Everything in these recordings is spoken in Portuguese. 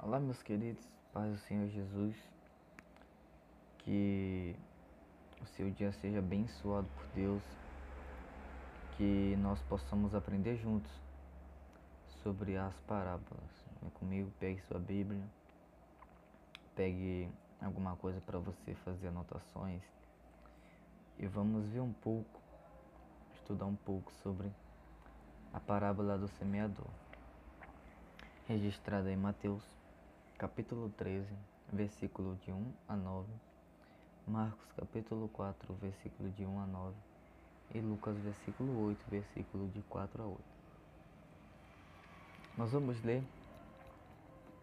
Olá, meus queridos, paz do Senhor Jesus, que o seu dia seja abençoado por Deus, que nós possamos aprender juntos sobre as parábolas. Vem comigo, pegue sua Bíblia, pegue alguma coisa para você fazer anotações. E vamos ver um pouco, estudar um pouco sobre a parábola do semeador, registrada em Mateus capítulo 13, versículo de 1 a 9, Marcos capítulo 4, versículo de 1 a 9 e Lucas versículo 8, versículo de 4 a 8. Nós vamos ler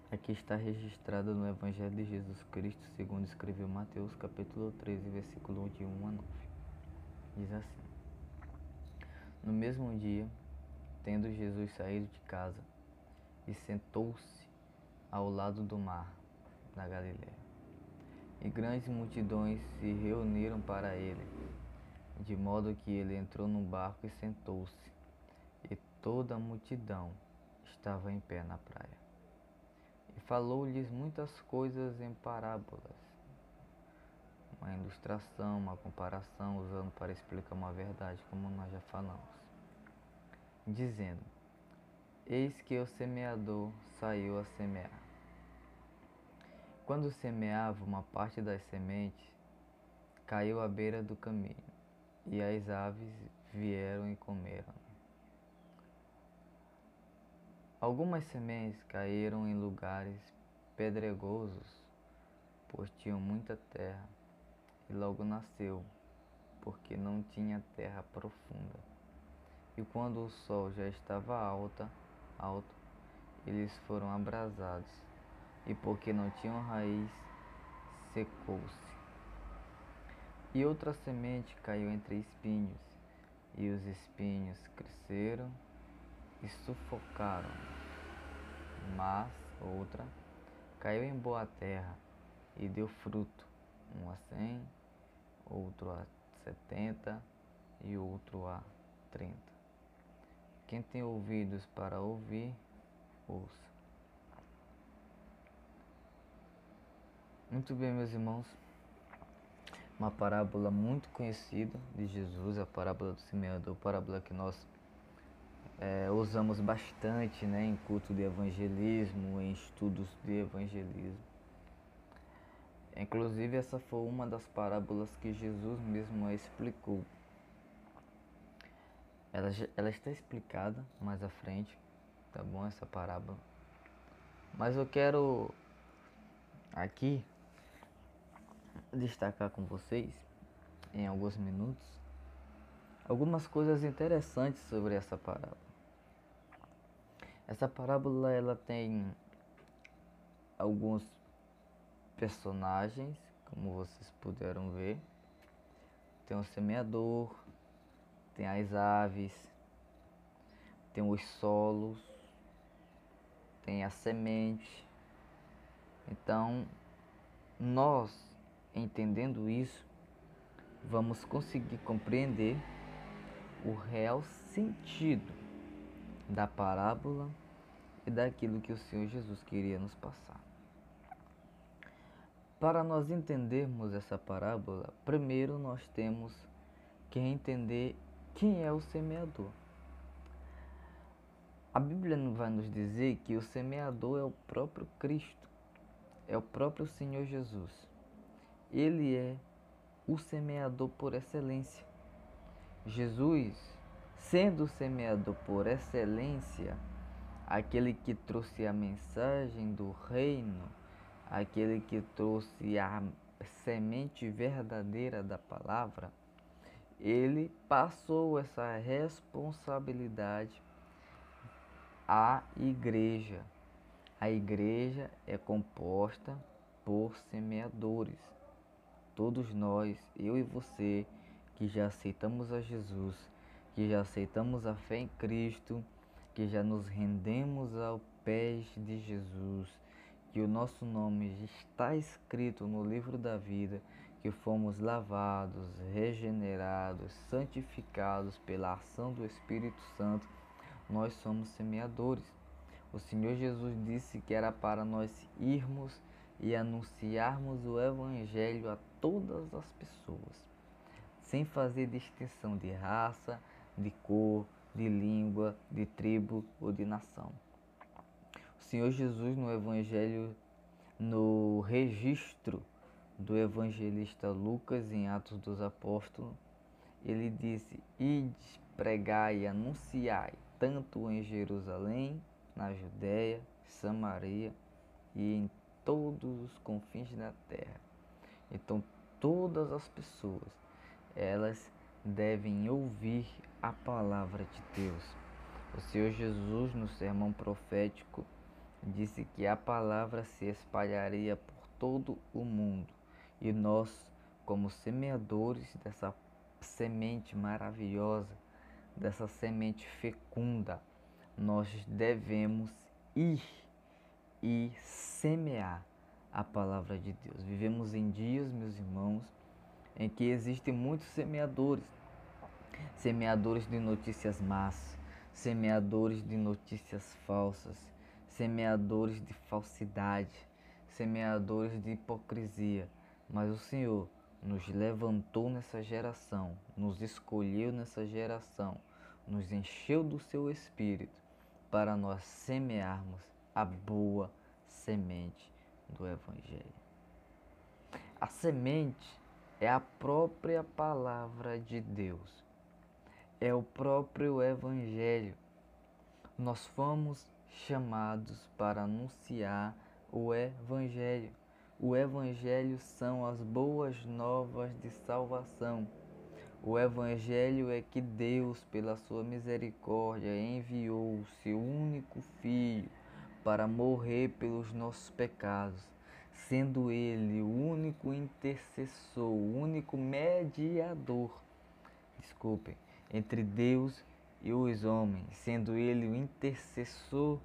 aqui está registrado no Evangelho de Jesus Cristo, segundo escreveu Mateus capítulo 13, versículo de 1 a 9. Diz assim: No mesmo dia, tendo Jesus saído de casa e sentou-se ao lado do mar, na Galiléia. E grandes multidões se reuniram para ele, de modo que ele entrou no barco e sentou-se, e toda a multidão estava em pé na praia. E falou-lhes muitas coisas em parábolas, uma ilustração, uma comparação, usando para explicar uma verdade, como nós já falamos, dizendo: Eis que o semeador saiu a semear. Quando semeava, uma parte das sementes caiu à beira do caminho, e as aves vieram e comeram. Algumas sementes caíram em lugares pedregosos, pois tinham muita terra, e logo nasceu, porque não tinha terra profunda. E quando o sol já estava alta, alto, eles foram abrasados e porque não tinham raiz, secou-se. E outra semente caiu entre espinhos, e os espinhos cresceram e sufocaram. Mas outra caiu em boa terra e deu fruto, um a cem, outro a setenta e outro a trinta. Quem tem ouvidos para ouvir, ouça. Muito bem, meus irmãos. Uma parábola muito conhecida de Jesus, a parábola do semeador, parábola que nós é, usamos bastante né, em culto de evangelismo, em estudos de evangelismo. Inclusive, essa foi uma das parábolas que Jesus mesmo explicou. Ela, ela está explicada mais à frente, tá bom? Essa parábola. Mas eu quero aqui destacar com vocês em alguns minutos algumas coisas interessantes sobre essa parábola. Essa parábola ela tem alguns personagens, como vocês puderam ver. Tem o semeador, tem as aves, tem os solos, tem a semente. Então, nós Entendendo isso, vamos conseguir compreender o real sentido da parábola e daquilo que o Senhor Jesus queria nos passar. Para nós entendermos essa parábola, primeiro nós temos que entender quem é o semeador. A Bíblia vai nos dizer que o semeador é o próprio Cristo, é o próprio Senhor Jesus. Ele é o semeador por excelência. Jesus, sendo o semeador por excelência, aquele que trouxe a mensagem do reino, aquele que trouxe a semente verdadeira da palavra, ele passou essa responsabilidade à igreja. A igreja é composta por semeadores todos nós, eu e você, que já aceitamos a Jesus, que já aceitamos a fé em Cristo, que já nos rendemos ao pés de Jesus, que o nosso nome está escrito no livro da vida, que fomos lavados, regenerados, santificados pela ação do Espírito Santo, nós somos semeadores. O Senhor Jesus disse que era para nós irmos e anunciarmos o Evangelho a todas as pessoas, sem fazer distinção de raça, de cor, de língua, de tribo ou de nação. O Senhor Jesus no Evangelho, no registro do evangelista Lucas em Atos dos Apóstolos, ele disse: Ide, pregai e anunciai, tanto em Jerusalém, na Judéia, Samaria e em todos os confins da terra. Então, todas as pessoas, elas devem ouvir a palavra de Deus. O Senhor Jesus, no sermão profético, disse que a palavra se espalharia por todo o mundo e nós, como semeadores dessa semente maravilhosa, dessa semente fecunda, nós devemos ir e semear a palavra de Deus. Vivemos em dias, meus irmãos, em que existem muitos semeadores, semeadores de notícias más, semeadores de notícias falsas, semeadores de falsidade, semeadores de hipocrisia. Mas o Senhor nos levantou nessa geração, nos escolheu nessa geração, nos encheu do seu espírito para nós semearmos a boa semente do Evangelho. A semente é a própria palavra de Deus, é o próprio Evangelho. Nós fomos chamados para anunciar o Evangelho. O Evangelho são as boas novas de salvação. O Evangelho é que Deus, pela sua misericórdia, enviou o seu único Filho para morrer pelos nossos pecados, sendo Ele o único intercessor, o único mediador, desculpem, entre Deus e os homens, sendo Ele o intercessor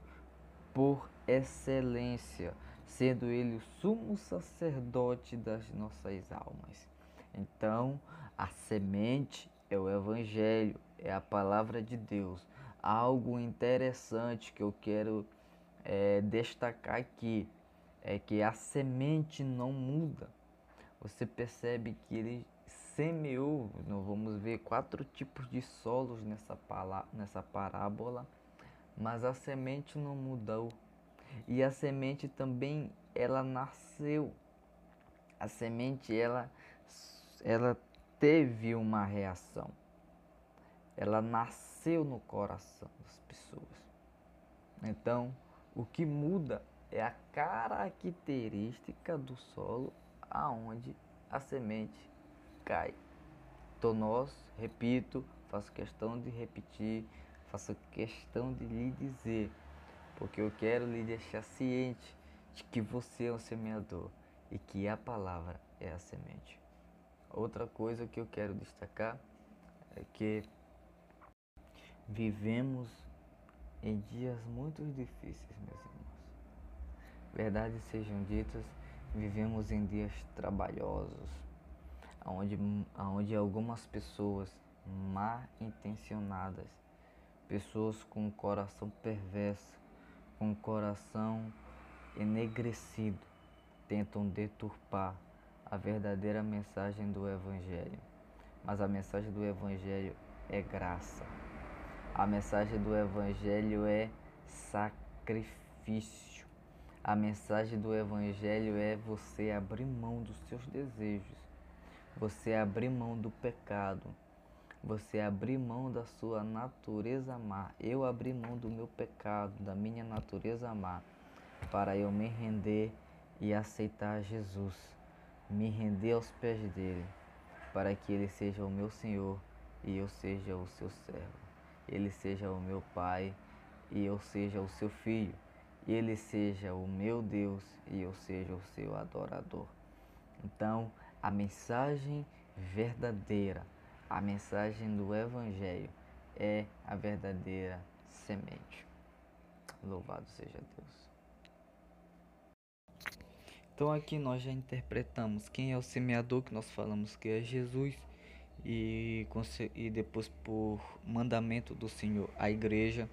por excelência sendo ele o sumo sacerdote das nossas almas. Então, a semente é o Evangelho, é a palavra de Deus. Algo interessante que eu quero é, destacar aqui é que a semente não muda. Você percebe que ele semeou, nós vamos ver quatro tipos de solos nessa, nessa parábola, mas a semente não mudou. E a semente também ela nasceu. A semente ela ela teve uma reação. Ela nasceu no coração das pessoas. Então, o que muda é a característica do solo aonde a semente cai. Então nós, repito, faço questão de repetir, faço questão de lhe dizer porque eu quero lhe deixar ciente de que você é um semeador e que a palavra é a semente. Outra coisa que eu quero destacar é que vivemos em dias muito difíceis, meus irmãos. Verdades sejam ditas, vivemos em dias trabalhosos, onde, onde algumas pessoas mal intencionadas, pessoas com coração perverso, com o coração enegrecido, tentam deturpar a verdadeira mensagem do Evangelho. Mas a mensagem do Evangelho é graça. A mensagem do Evangelho é sacrifício. A mensagem do Evangelho é você abrir mão dos seus desejos, você abrir mão do pecado, você abrir mão da sua natureza má. Eu abri mão do meu pecado, da minha natureza má, para eu me render e aceitar Jesus, me render aos pés dele, para que ele seja o meu Senhor e eu seja o seu servo. Ele seja o meu Pai e eu seja o seu filho. Ele seja o meu Deus e eu seja o seu adorador. Então, a mensagem verdadeira a mensagem do Evangelho é a verdadeira semente. Louvado seja Deus. Então aqui nós já interpretamos quem é o semeador que nós falamos que é Jesus e, e depois por mandamento do Senhor a igreja.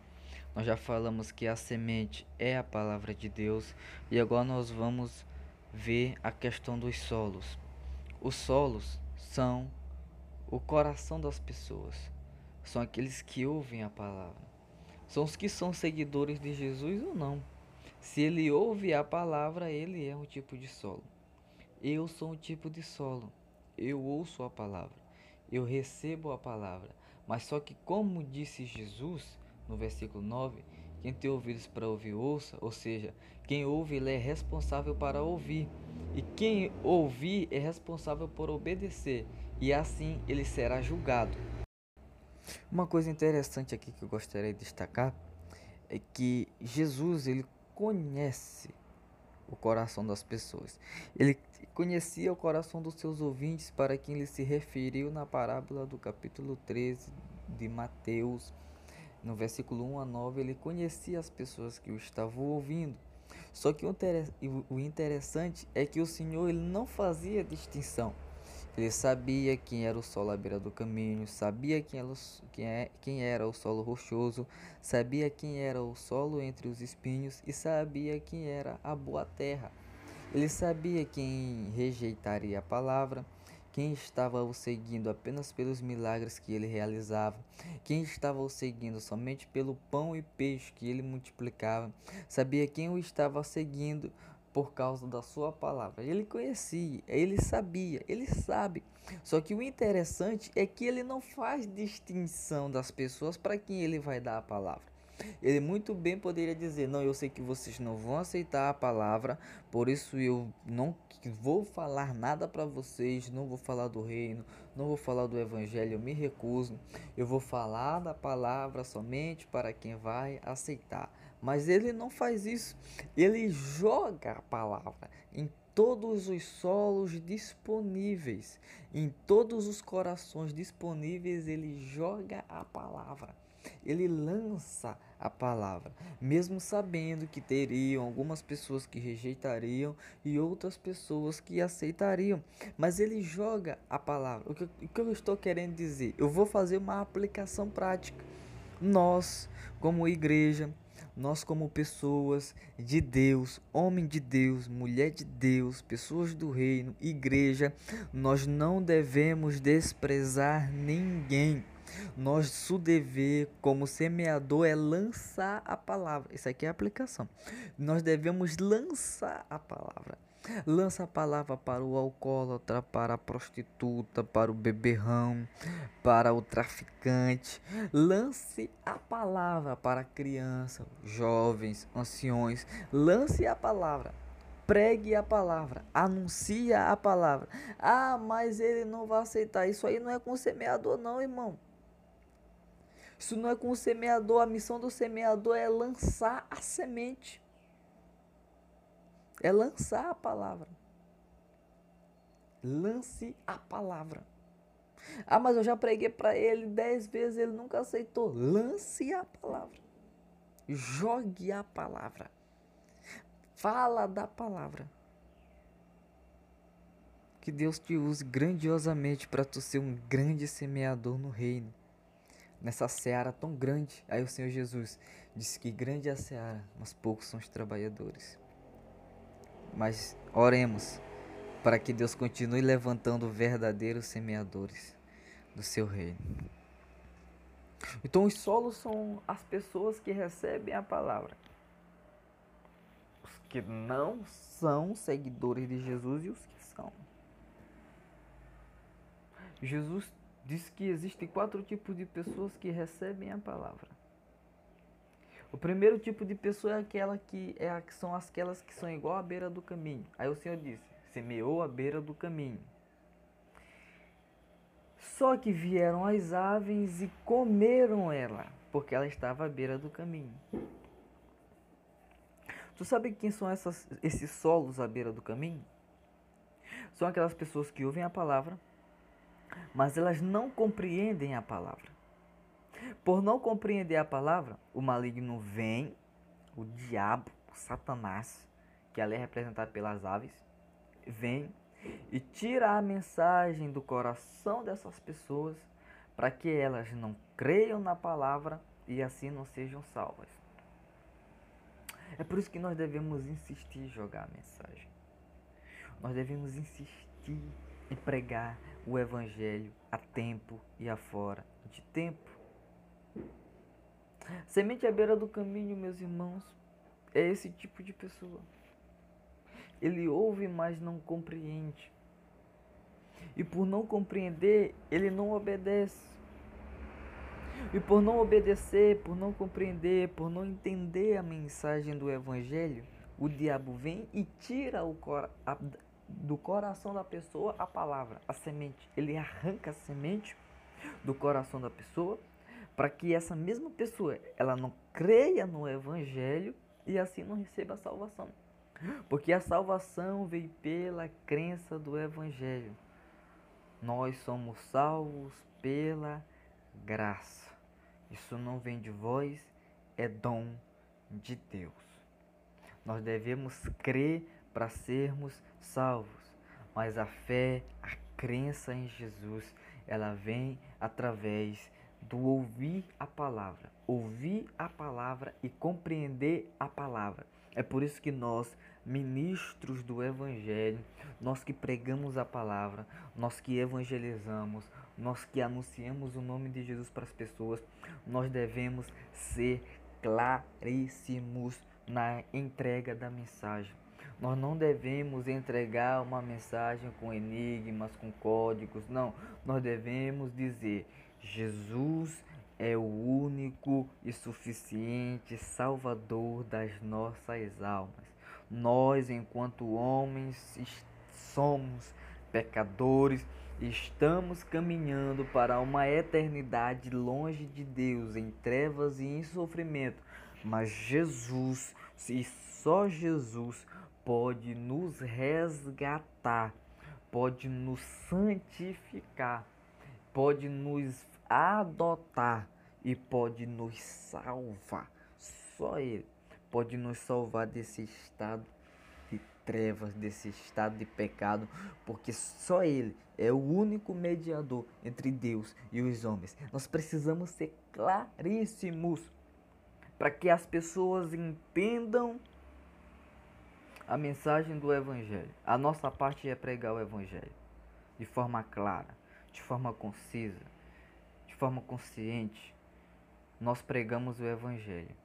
Nós já falamos que a semente é a palavra de Deus e agora nós vamos ver a questão dos solos. Os solos são o coração das pessoas, são aqueles que ouvem a palavra, são os que são seguidores de Jesus ou não. Se ele ouve a palavra, ele é um tipo de solo. Eu sou um tipo de solo. Eu ouço a palavra. Eu recebo a palavra. Mas só que, como disse Jesus no versículo 9, quem tem ouvidos para ouvir, ouça. Ou seja, quem ouve, ele é responsável para ouvir. E quem ouvir é responsável por obedecer. E assim ele será julgado. Uma coisa interessante aqui que eu gostaria de destacar é que Jesus ele conhece o coração das pessoas. Ele conhecia o coração dos seus ouvintes para quem ele se referiu na parábola do capítulo 13 de Mateus. No versículo 1 a 9, ele conhecia as pessoas que o estavam ouvindo. Só que o interessante é que o Senhor ele não fazia distinção ele sabia quem era o solo à beira do caminho, sabia quem era, quem, é, quem era o solo rochoso, sabia quem era o solo entre os espinhos e sabia quem era a boa terra. Ele sabia quem rejeitaria a palavra, quem estava o seguindo apenas pelos milagres que ele realizava, quem estava o seguindo somente pelo pão e peixe que ele multiplicava, sabia quem o estava seguindo por causa da sua palavra. Ele conhecia, ele sabia, ele sabe. Só que o interessante é que ele não faz distinção das pessoas para quem ele vai dar a palavra. Ele muito bem poderia dizer: Não, eu sei que vocês não vão aceitar a palavra, por isso eu não vou falar nada para vocês, não vou falar do reino, não vou falar do evangelho, eu me recuso. Eu vou falar da palavra somente para quem vai aceitar. Mas ele não faz isso. Ele joga a palavra em todos os solos disponíveis, em todos os corações disponíveis, ele joga a palavra. Ele lança a palavra, mesmo sabendo que teriam algumas pessoas que rejeitariam e outras pessoas que aceitariam. Mas ele joga a palavra. O que, o que eu estou querendo dizer? Eu vou fazer uma aplicação prática. Nós, como igreja, nós como pessoas de Deus, homem de Deus, mulher de Deus, pessoas do reino, igreja, nós não devemos desprezar ninguém. Nosso dever como semeador é lançar a palavra. Isso aqui é a aplicação. Nós devemos lançar a palavra. Lança a palavra para o alcoólatra, para a prostituta, para o beberrão, para o traficante. Lance a palavra para a criança, jovens, anciões. Lance a palavra. Pregue a palavra, anuncia a palavra. Ah, mas ele não vai aceitar. Isso aí não é com o semeador, não, irmão. Isso não é com o semeador. A missão do semeador é lançar a semente. É lançar a palavra. Lance a palavra. Ah, mas eu já preguei para ele dez vezes, ele nunca aceitou. Lance a palavra. Jogue a palavra. Fala da palavra. Que Deus te use grandiosamente para tu ser um grande semeador no reino. Nessa seara tão grande. Aí o Senhor Jesus disse que grande é a seara, mas poucos são os trabalhadores. Mas oremos para que Deus continue levantando verdadeiros semeadores do seu reino. Então, os solos são as pessoas que recebem a palavra. Os que não são seguidores de Jesus e os que são. Jesus disse que existem quatro tipos de pessoas que recebem a palavra. O primeiro tipo de pessoa é aquela que é a, que são aquelas que são igual à beira do caminho. Aí o Senhor disse: semeou à beira do caminho. Só que vieram as aves e comeram ela, porque ela estava à beira do caminho. Tu sabe quem são essas, esses solos à beira do caminho? São aquelas pessoas que ouvem a palavra, mas elas não compreendem a palavra. Por não compreender a palavra, o maligno vem, o diabo, o Satanás, que ali é representado pelas aves, vem e tira a mensagem do coração dessas pessoas para que elas não creiam na palavra e assim não sejam salvas. É por isso que nós devemos insistir em jogar a mensagem. Nós devemos insistir em pregar o Evangelho a tempo e a fora de tempo. Semente à beira do caminho, meus irmãos, é esse tipo de pessoa. Ele ouve, mas não compreende. E por não compreender, ele não obedece. E por não obedecer, por não compreender, por não entender a mensagem do Evangelho, o diabo vem e tira a, do coração da pessoa a palavra, a semente. Ele arranca a semente do coração da pessoa para que essa mesma pessoa ela não creia no Evangelho e assim não receba a salvação. Porque a salvação veio pela crença do Evangelho. Nós somos salvos pela graça. Isso não vem de vós, é dom de Deus. Nós devemos crer para sermos salvos, mas a fé, a crença em Jesus, ela vem através do ouvir a palavra, ouvir a palavra e compreender a palavra. É por isso que nós, ministros do Evangelho, nós que pregamos a palavra, nós que evangelizamos, nós que anunciamos o nome de Jesus para as pessoas, nós devemos ser claríssimos na entrega da mensagem. Nós não devemos entregar uma mensagem com enigmas, com códigos, não. Nós devemos dizer: Jesus é o único e suficiente Salvador das nossas almas. Nós, enquanto homens, somos pecadores Estamos caminhando para uma eternidade longe de Deus, em trevas e em sofrimento. Mas Jesus, e só Jesus, pode nos resgatar, pode nos santificar, pode nos adotar e pode nos salvar. Só Ele pode nos salvar desse estado trevas, desse estado de pecado, porque só Ele é o único mediador entre Deus e os homens. Nós precisamos ser claríssimos para que as pessoas entendam a mensagem do Evangelho. A nossa parte é pregar o Evangelho de forma clara, de forma concisa, de forma consciente. Nós pregamos o Evangelho.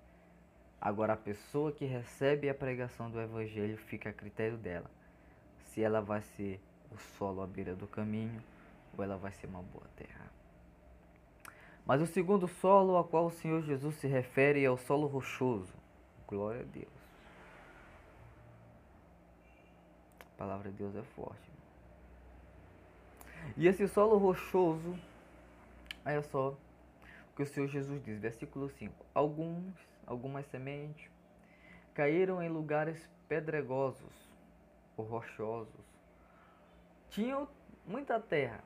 Agora, a pessoa que recebe a pregação do Evangelho fica a critério dela. Se ela vai ser o solo à beira do caminho ou ela vai ser uma boa terra. Mas o segundo solo ao qual o Senhor Jesus se refere é o solo rochoso. Glória a Deus. A palavra de Deus é forte. E esse solo rochoso, olha só o que o Senhor Jesus diz, versículo 5. Alguns algumas sementes, caíram em lugares pedregosos ou rochosos. Tinham muita terra.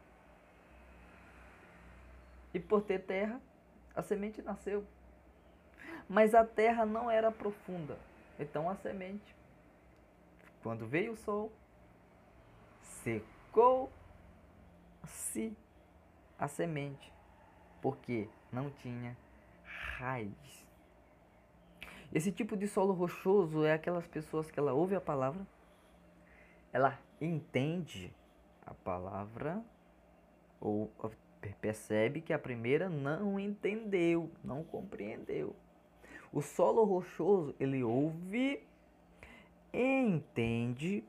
E por ter terra, a semente nasceu. Mas a terra não era profunda. Então a semente, quando veio o sol, secou-se a semente, porque não tinha raiz. Esse tipo de solo rochoso é aquelas pessoas que ela ouve a palavra, ela entende a palavra ou percebe que a primeira não entendeu, não compreendeu. O solo rochoso, ele ouve, entende,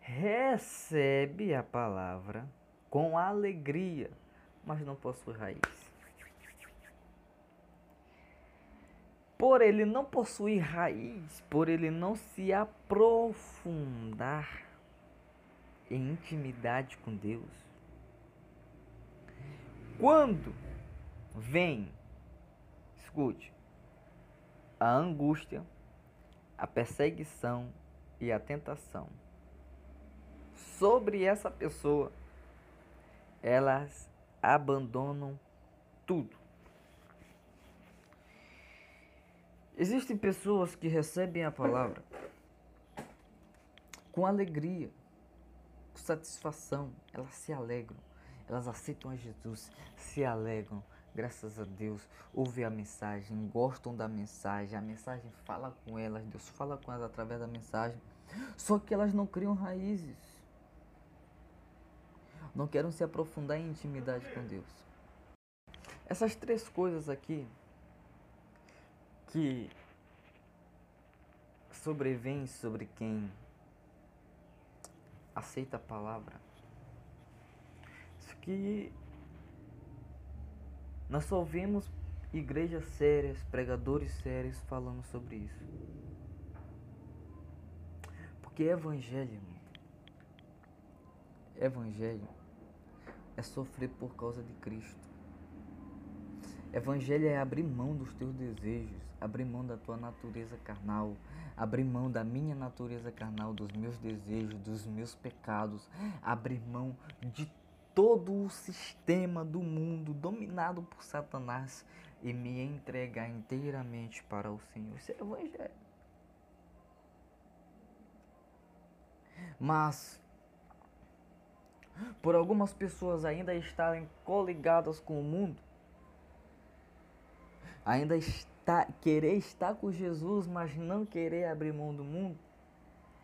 recebe a palavra com alegria, mas não possui raiz. por ele não possuir raiz, por ele não se aprofundar em intimidade com Deus. Quando vem, escute, a angústia, a perseguição e a tentação sobre essa pessoa, elas abandonam tudo Existem pessoas que recebem a palavra com alegria, com satisfação, elas se alegram, elas aceitam a Jesus, se alegram, graças a Deus, ouvem a mensagem, gostam da mensagem, a mensagem fala com elas, Deus fala com elas através da mensagem. Só que elas não criam raízes. Não querem se aprofundar em intimidade com Deus. Essas três coisas aqui que sobrevêm sobre quem aceita a palavra. Isso que nós só vemos igrejas sérias, pregadores sérios falando sobre isso. Porque evangelho, irmão, evangelho é sofrer por causa de Cristo. Evangelho é abrir mão dos teus desejos, abrir mão da tua natureza carnal, abrir mão da minha natureza carnal, dos meus desejos, dos meus pecados, abrir mão de todo o sistema do mundo dominado por Satanás e me entregar inteiramente para o Senhor. Isso é evangelho. Mas por algumas pessoas ainda estarem coligadas com o mundo, ainda está, querer estar com Jesus, mas não querer abrir mão do mundo,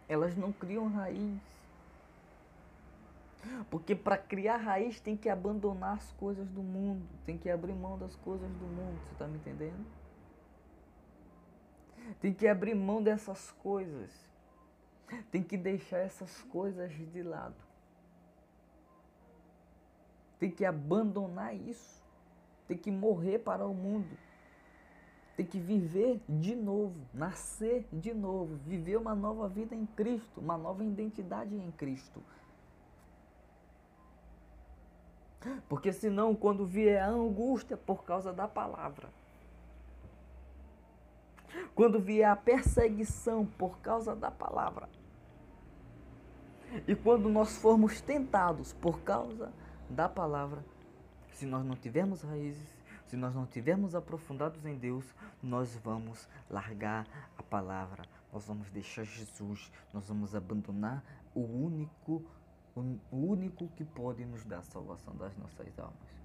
elas não criam raiz. Porque para criar raiz tem que abandonar as coisas do mundo, tem que abrir mão das coisas do mundo, você está me entendendo? Tem que abrir mão dessas coisas. Tem que deixar essas coisas de lado. Tem que abandonar isso. Tem que morrer para o mundo tem que viver de novo, nascer de novo, viver uma nova vida em Cristo, uma nova identidade em Cristo. Porque senão, quando vier a angústia por causa da palavra, quando vier a perseguição por causa da palavra, e quando nós formos tentados por causa da palavra, se nós não tivermos raízes, se nós não tivermos aprofundados em Deus, nós vamos largar a palavra, nós vamos deixar Jesus, nós vamos abandonar o único, o único que pode nos dar a salvação das nossas almas.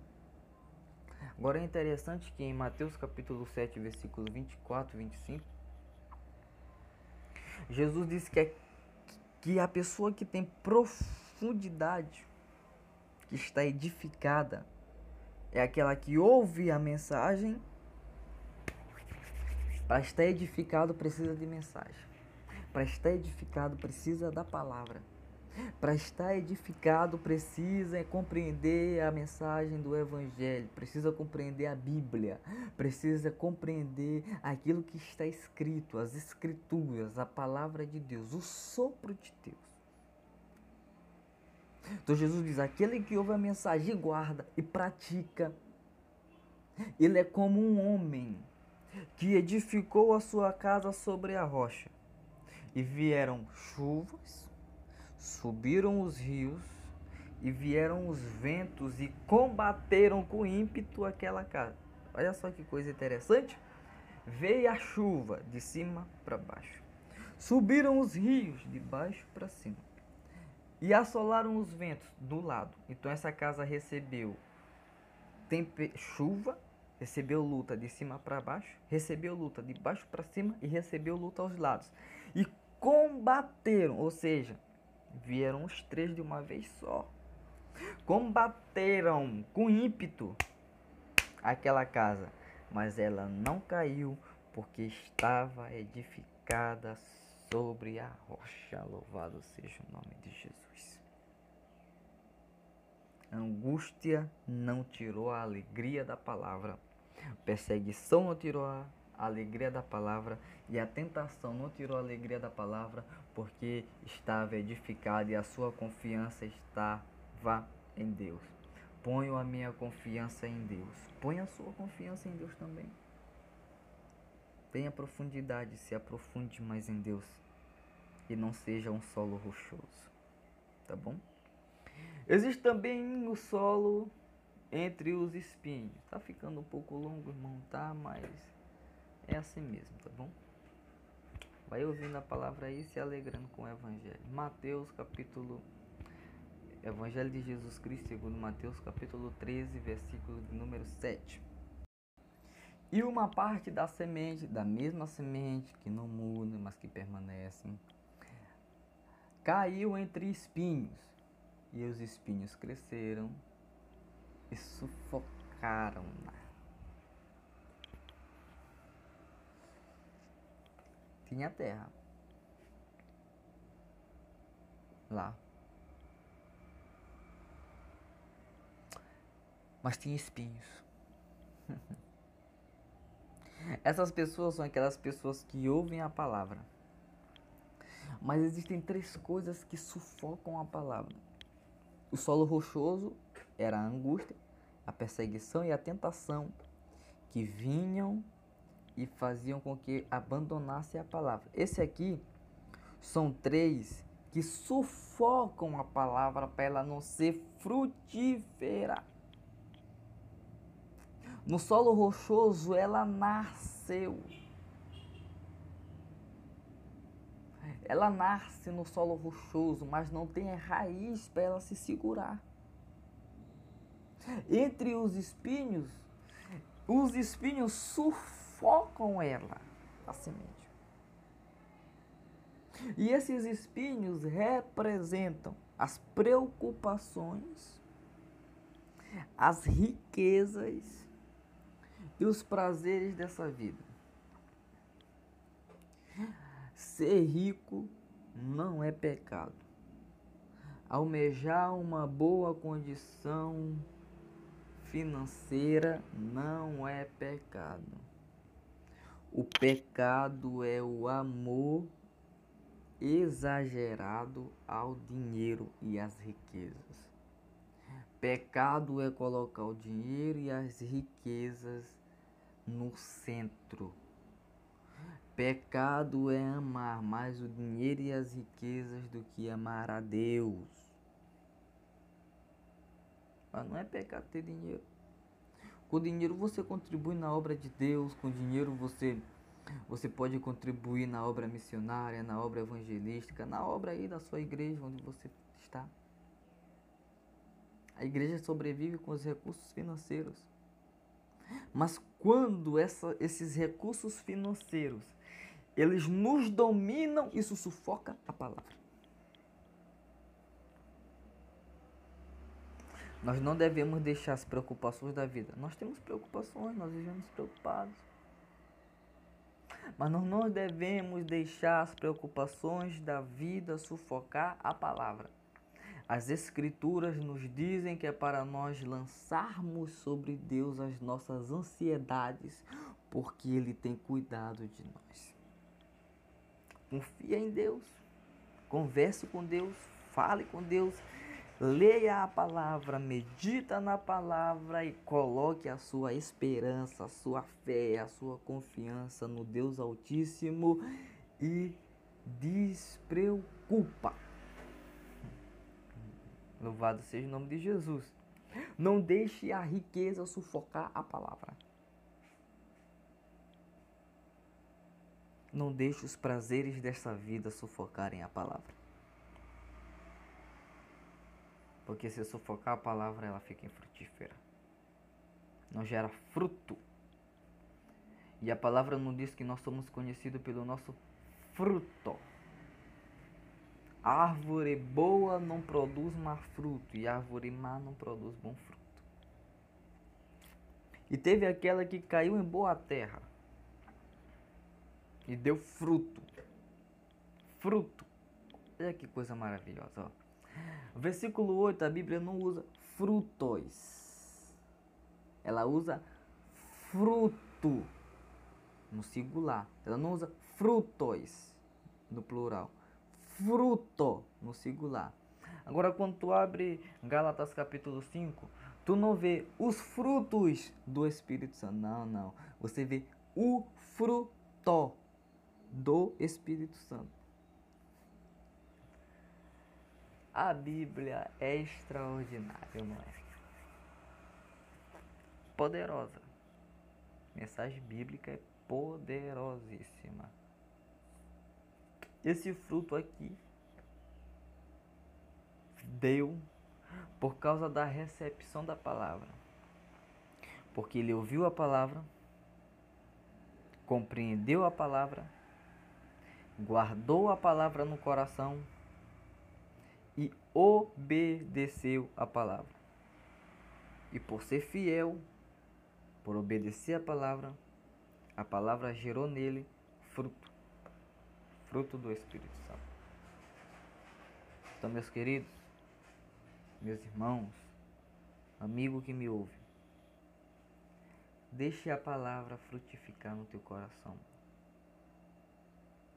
Agora é interessante que em Mateus capítulo 7, versículo 24 e 25, Jesus disse que, é, que a pessoa que tem profundidade, que está edificada, é aquela que ouve a mensagem. Para estar edificado precisa de mensagem. Para estar edificado precisa da palavra. Para estar edificado precisa compreender a mensagem do Evangelho, precisa compreender a Bíblia, precisa compreender aquilo que está escrito, as Escrituras, a palavra de Deus, o sopro de Deus. Então Jesus diz: aquele que ouve a mensagem, guarda e pratica, ele é como um homem que edificou a sua casa sobre a rocha. E vieram chuvas, subiram os rios, e vieram os ventos e combateram com ímpeto aquela casa. Olha só que coisa interessante. Veio a chuva de cima para baixo. Subiram os rios de baixo para cima e assolaram os ventos do lado. Então essa casa recebeu chuva, recebeu luta de cima para baixo, recebeu luta de baixo para cima e recebeu luta aos lados. E combateram, ou seja, vieram os três de uma vez só. Combateram com ímpeto aquela casa, mas ela não caiu porque estava edificada sobre a rocha. Louvado seja o nome de Jesus. A angústia não tirou a alegria da palavra. Perseguição não tirou a alegria da palavra e a tentação não tirou a alegria da palavra, porque estava edificada e a sua confiança estava em Deus. Ponho a minha confiança em Deus. Ponha a sua confiança em Deus também. Tenha profundidade, se aprofunde mais em Deus e não seja um solo rochoso, tá bom? Existe também o solo entre os espinhos. Tá ficando um pouco longo, irmão, tá? Mas é assim mesmo, tá bom? Vai ouvindo a palavra aí, se alegrando com o Evangelho. Mateus capítulo Evangelho de Jesus Cristo segundo Mateus capítulo 13, versículo de número 7. E uma parte da semente, da mesma semente, que não muda, mas que permanece, caiu entre espinhos. E os espinhos cresceram e sufocaram-na. Tinha terra. Lá. Mas tinha espinhos. Essas pessoas são aquelas pessoas que ouvem a palavra. Mas existem três coisas que sufocam a palavra. O solo rochoso era a angústia, a perseguição e a tentação que vinham e faziam com que abandonasse a palavra. Esse aqui são três que sufocam a palavra para ela não ser frutífera. No solo rochoso ela nasceu. Ela nasce no solo rochoso, mas não tem raiz para ela se segurar. Entre os espinhos, os espinhos sufocam ela, a semente. E esses espinhos representam as preocupações, as riquezas e os prazeres dessa vida. Ser rico não é pecado. Almejar uma boa condição financeira não é pecado. O pecado é o amor exagerado ao dinheiro e às riquezas. Pecado é colocar o dinheiro e as riquezas no centro. Pecado é amar mais o dinheiro e as riquezas do que amar a Deus. Mas não é pecado ter dinheiro. Com dinheiro você contribui na obra de Deus, com dinheiro você você pode contribuir na obra missionária, na obra evangelística, na obra aí da sua igreja onde você está. A igreja sobrevive com os recursos financeiros. Mas quando essa, esses recursos financeiros eles nos dominam, isso sufoca a palavra. Nós não devemos deixar as preocupações da vida. Nós temos preocupações, nós vivemos preocupados. Mas nós não devemos deixar as preocupações da vida sufocar a palavra. As Escrituras nos dizem que é para nós lançarmos sobre Deus as nossas ansiedades, porque Ele tem cuidado de nós. Confia em Deus, converse com Deus, fale com Deus, leia a palavra, medita na palavra e coloque a sua esperança, a sua fé, a sua confiança no Deus Altíssimo e despreocupa. Louvado seja o nome de Jesus. Não deixe a riqueza sufocar a palavra. Não deixe os prazeres desta vida sufocarem a palavra. Porque se sufocar a palavra, ela fica infrutífera. Não gera fruto. E a palavra não diz que nós somos conhecidos pelo nosso fruto. árvore boa não produz má fruto, e árvore má não produz bom fruto. E teve aquela que caiu em boa terra e deu fruto. Fruto. Olha que coisa maravilhosa. Ó. Versículo 8, a Bíblia não usa frutos. Ela usa fruto no singular. Ela não usa frutos no plural. Fruto no singular. Agora, quando tu abre Gálatas capítulo 5, tu não vê os frutos do Espírito Santo. Não, não. Você vê o fruto do Espírito Santo. A Bíblia é extraordinária, não é? Poderosa. Mensagem bíblica é poderosíssima. Esse fruto aqui deu por causa da recepção da palavra. Porque ele ouviu a palavra, compreendeu a palavra, guardou a palavra no coração e obedeceu a palavra. E por ser fiel, por obedecer a palavra, a palavra gerou nele fruto, fruto do Espírito Santo. Então, meus queridos, meus irmãos, amigo que me ouve, deixe a palavra frutificar no teu coração.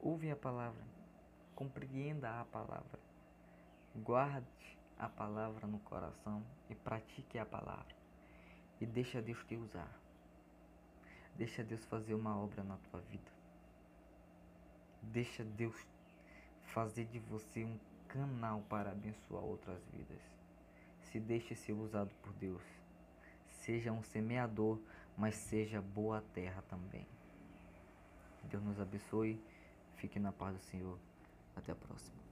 Ouve a palavra, compreenda a palavra, guarde a palavra no coração e pratique a palavra. E deixa Deus te usar. Deixa Deus fazer uma obra na tua vida. Deixa Deus fazer de você um canal para abençoar outras vidas. Se deixe ser usado por Deus. Seja um semeador, mas seja boa terra também. Deus nos abençoe. Fique na paz do Senhor. Até a próxima.